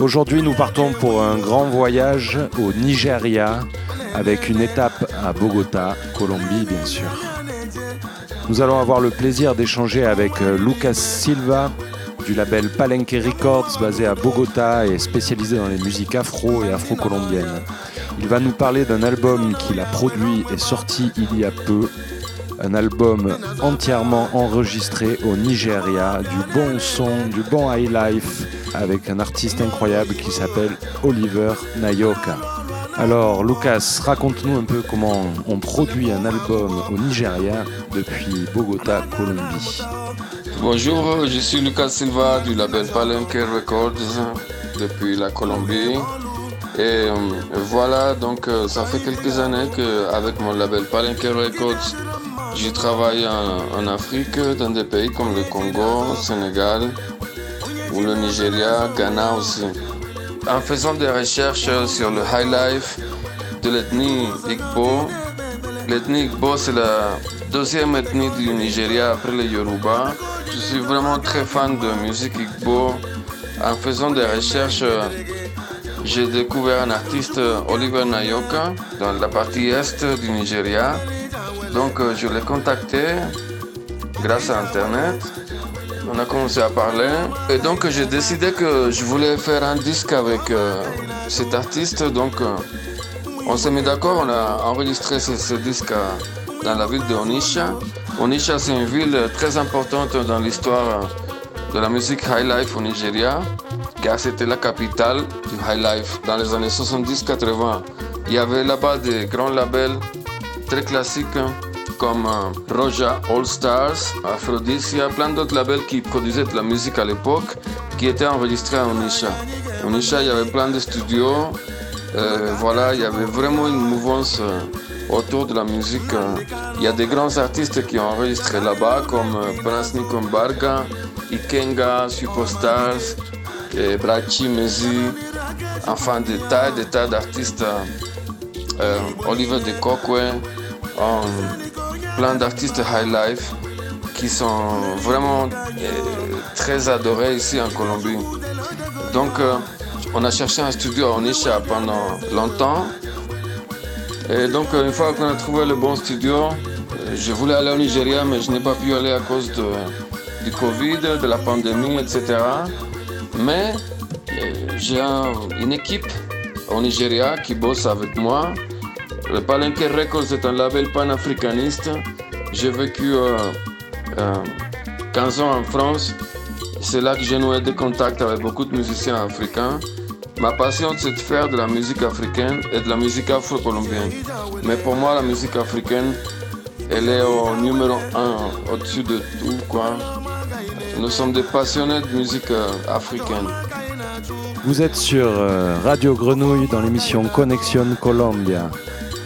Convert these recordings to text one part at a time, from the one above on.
Aujourd'hui, nous partons pour un grand voyage au Nigeria avec une étape à Bogota, Colombie bien sûr. Nous allons avoir le plaisir d'échanger avec euh, Lucas Silva du label Palenque Records basé à Bogota et spécialisé dans les musiques afro et afro-colombiennes. Il va nous parler d'un album qu'il a produit et sorti il y a peu, un album entièrement enregistré au Nigeria, du bon son, du bon high life, avec un artiste incroyable qui s'appelle Oliver Nayoka. Alors Lucas, raconte-nous un peu comment on produit un album au Nigeria depuis Bogota, Colombie. Bonjour, je suis Lucas Silva du label Palenque Records depuis la Colombie. Et euh, voilà, donc euh, ça fait quelques années qu'avec mon label Palenque Records, je travaille en, Afrique, dans des pays comme le Congo, Sénégal ou le Nigeria, Ghana aussi. En faisant des recherches sur le high life de l'ethnie Igbo, l'ethnie Igbo c'est la deuxième ethnie du Nigeria après les Yoruba. Je suis vraiment très fan de musique Igbo. En faisant des recherches, j'ai découvert un artiste, Oliver Nayoka, dans la partie est du Nigeria. Donc je l'ai contacté grâce à Internet on a commencé à parler. Et donc j'ai décidé que je voulais faire un disque avec euh, cet artiste. Donc euh, on s'est mis d'accord, on a enregistré ce, disque euh, dans la ville de Onisha. Onisha, c'est une ville très importante dans l'histoire de la musique high life au Nigeria, car c'était la capitale du high life dans les années 70-80. Il y avait là-bas des grands labels très classiques hein, comme euh, Roja All Stars, Aphrodisia, plein d'autres labels qui produisaient de la musique à l'époque, qui étaient enregistrés à Onisha. Onisha, il y avait plein de studios. Euh, voilà, il y avait vraiment une mouvance euh, autour de la musique. Il y a des grands artistes qui ont enregistré là-bas, comme Prince Barga, Ikenga, Superstars, Brachi Mezi, enfin des tas, des tas d'artistes. Oliver de Coque, plein d'artistes high life qui sont vraiment euh, très adorés ici en Colombie. Donc, euh, on a cherché un studio à Onisha pendant longtemps. Et donc, euh, une fois qu'on a trouvé le bon studio, je voulais aller au Nigeria, mais je n'ai pas pu aller à cause de, du Covid, de la pandémie, etc. Mais j'ai une équipe au Nigeria qui bosse avec moi le Palenque Records est un label panafricaniste. J'ai vécu 15 euh, euh, ans en France. C'est là que j'ai noué des contacts avec beaucoup de musiciens africains. Ma passion, c'est de faire de la musique africaine et de la musique afro-colombienne. Mais pour moi, la musique africaine, elle est au numéro un, au-dessus de tout, quoi. Nous sommes des passionnés de musique euh, africaine. Vous êtes sur Radio Grenouille dans l'émission Connexion Colombia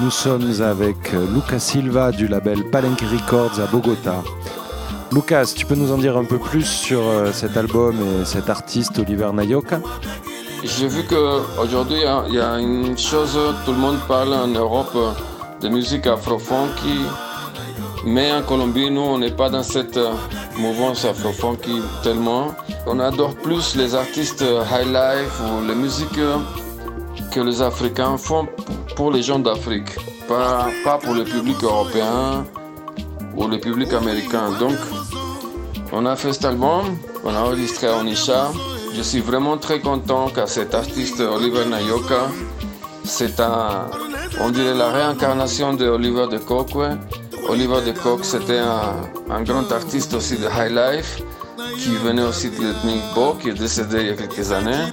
Nous sommes avec euh, Lucas Silva du label Palenque Records à Bogota. Lucas, tu peux nous en dire un peu plus sur euh, cet album et cet artiste Oliver Nayoka J'ai vu qu'aujourd'hui, hein, il y a une chose, tout le monde parle en Europe euh, de musique afro-funky, mais en Colombie, nous, on n'est pas dans cette mouvance afro-funky tellement on adore plus les artistes high life ou les musiques que les Africains font pour les gens d'Afrique, pas, pour le public européen ou le public américain. Donc, on a fait cet album, on a enregistré à Onisha. Je suis vraiment très content qu'à cet artiste Oliver Nayoka, c'est un, on dirait la réincarnation de Oliver de Coque. Oliver de Coque, c'était un, un grand artiste aussi de high life qui venait aussi de l'ethnique Bo, qui est décédé il y a quelques années.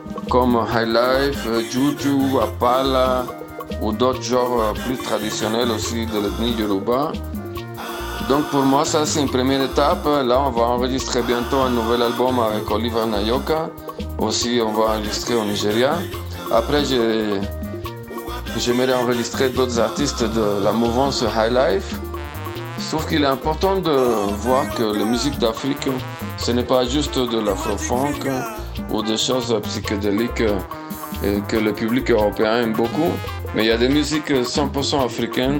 comme High Life, Juju, Apala, ou d'autres genres plus traditionnels aussi de l'ethnie Yoruba. Donc pour moi, ça c'est une première étape. Là, on va enregistrer bientôt un nouvel album avec Oliver Nayoka. Aussi, on va enregistrer au Nigeria. Après, j'aimerais enregistrer d'autres artistes de la mouvance High Life. Je trouve qu'il est important de voir que la musique d'Afrique, ce n'est pas juste de l'afro-funk ou des choses psychédéliques euh, que le public européen aime beaucoup, mais il y a des musiques 100% africaines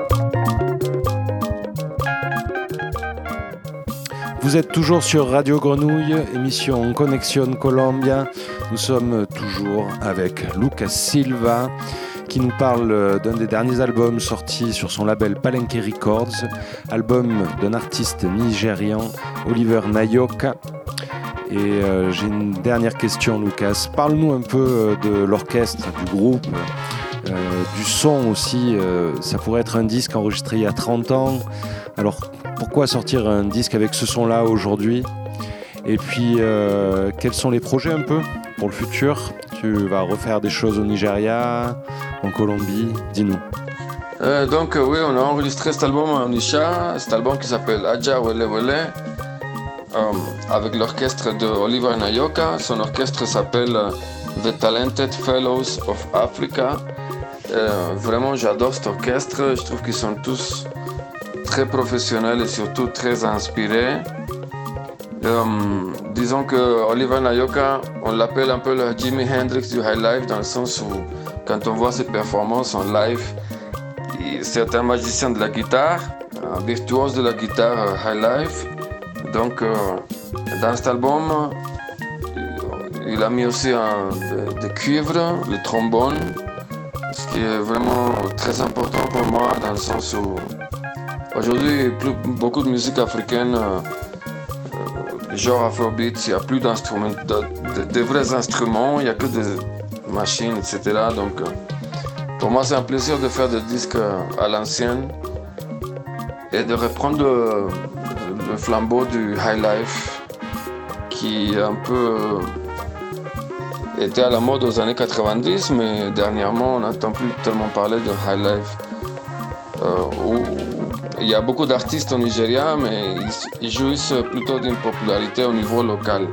Toujours sur Radio Grenouille, émission Connexion Colombia, nous sommes toujours avec Lucas Silva qui nous parle d'un des derniers albums sortis sur son label Palenque Records, album d'un artiste nigérian, Oliver Nayoka. Et euh, j'ai une dernière question, Lucas. Parle-nous un peu euh, de l'orchestre, du groupe, euh, du son aussi. ça pourrait être un disque enregistré il y a 30 ans. Alors, pourquoi sortir un disque avec ce son-là aujourd'hui Et puis, euh, quels sont les projets un peu pour le futur Tu vas refaire des choses au Nigeria, en Colombie Dis-nous. Euh, donc euh, oui, on a enregistré cet album en Nisha. cet album qui s'appelle Aja Wele Wele, avec l'orchestre de Oliver Nayoka. Son orchestre s'appelle The Talented Fellows of Africa. vraiment, j'adore cet orchestre. Je trouve qu'ils sont tous très professionnel et surtout très inspiré. Euh, disons que Oliver Nayoka, on l'appelle un peu le Jimi Hendrix du High Life dans le sens où quand on voit ses performances en live, c'est un magicien de la guitare, un virtuose de la guitare euh, High Life. Donc euh, dans cet album, il a mis aussi des cuivres, le trombone, ce qui est vraiment très important pour moi dans le sens où Aujourd'hui, beaucoup de musique africaine, euh, euh, genre afrobeat, il n'y a plus d'instruments, de, vrais instruments, il n'y a que des machines, etc. Donc, euh, pour moi, c'est un plaisir de faire des disques à l'ancienne et de reprendre le, flambeau du high life qui un peu était à la mode aux années 90, mais dernièrement, on n'entend plus tellement parler de high life. Il y a beaucoup d'artistes au Nigeria, mais ils jouissent plutôt d'une popularité au niveau local.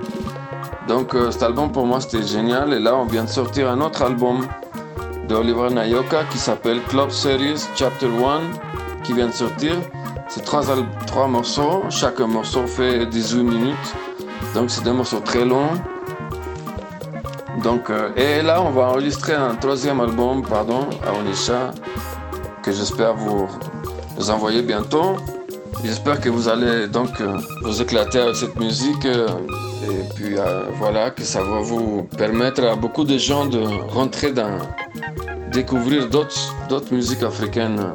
Donc euh, cet album pour moi c'était génial et là on vient de sortir un autre album de Oliver Nayoka qui s'appelle Club Series Chapter 1 qui vient de sortir. C'est trois, trois morceaux, chaque morceau fait 18 minutes, donc c'est des morceaux très longs. Donc, euh, et là on va enregistrer un troisième album, pardon, à Onisha, que j'espère vous, vous envoyer bientôt. J'espère que vous allez donc euh, vous éclater avec cette musique. Euh, et puis euh, voilà, que ça va vous permettre à beaucoup de gens de rentrer dans, découvrir d'autres d'autres musiques africaines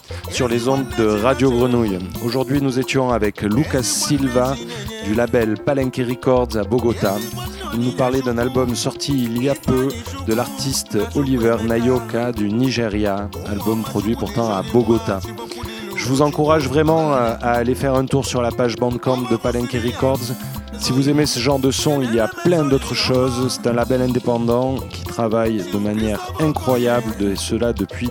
sur les ondes de Radio Grenouille. Aujourd'hui, nous étions avec Lucas Silva, du label Palenque Records à Bogota. Il nous parlait d'un album sorti il y a peu de l'artiste Oliver Nayoka du Nigeria, album produit pourtant à Bogota. Je vous encourage vraiment euh, à aller faire un tour sur la page Bandcamp de Palenque Records. Si vous aimez ce genre de son, il y a plein d'autres choses. C'est un label indépendant qui travaille de manière incroyable, et cela depuis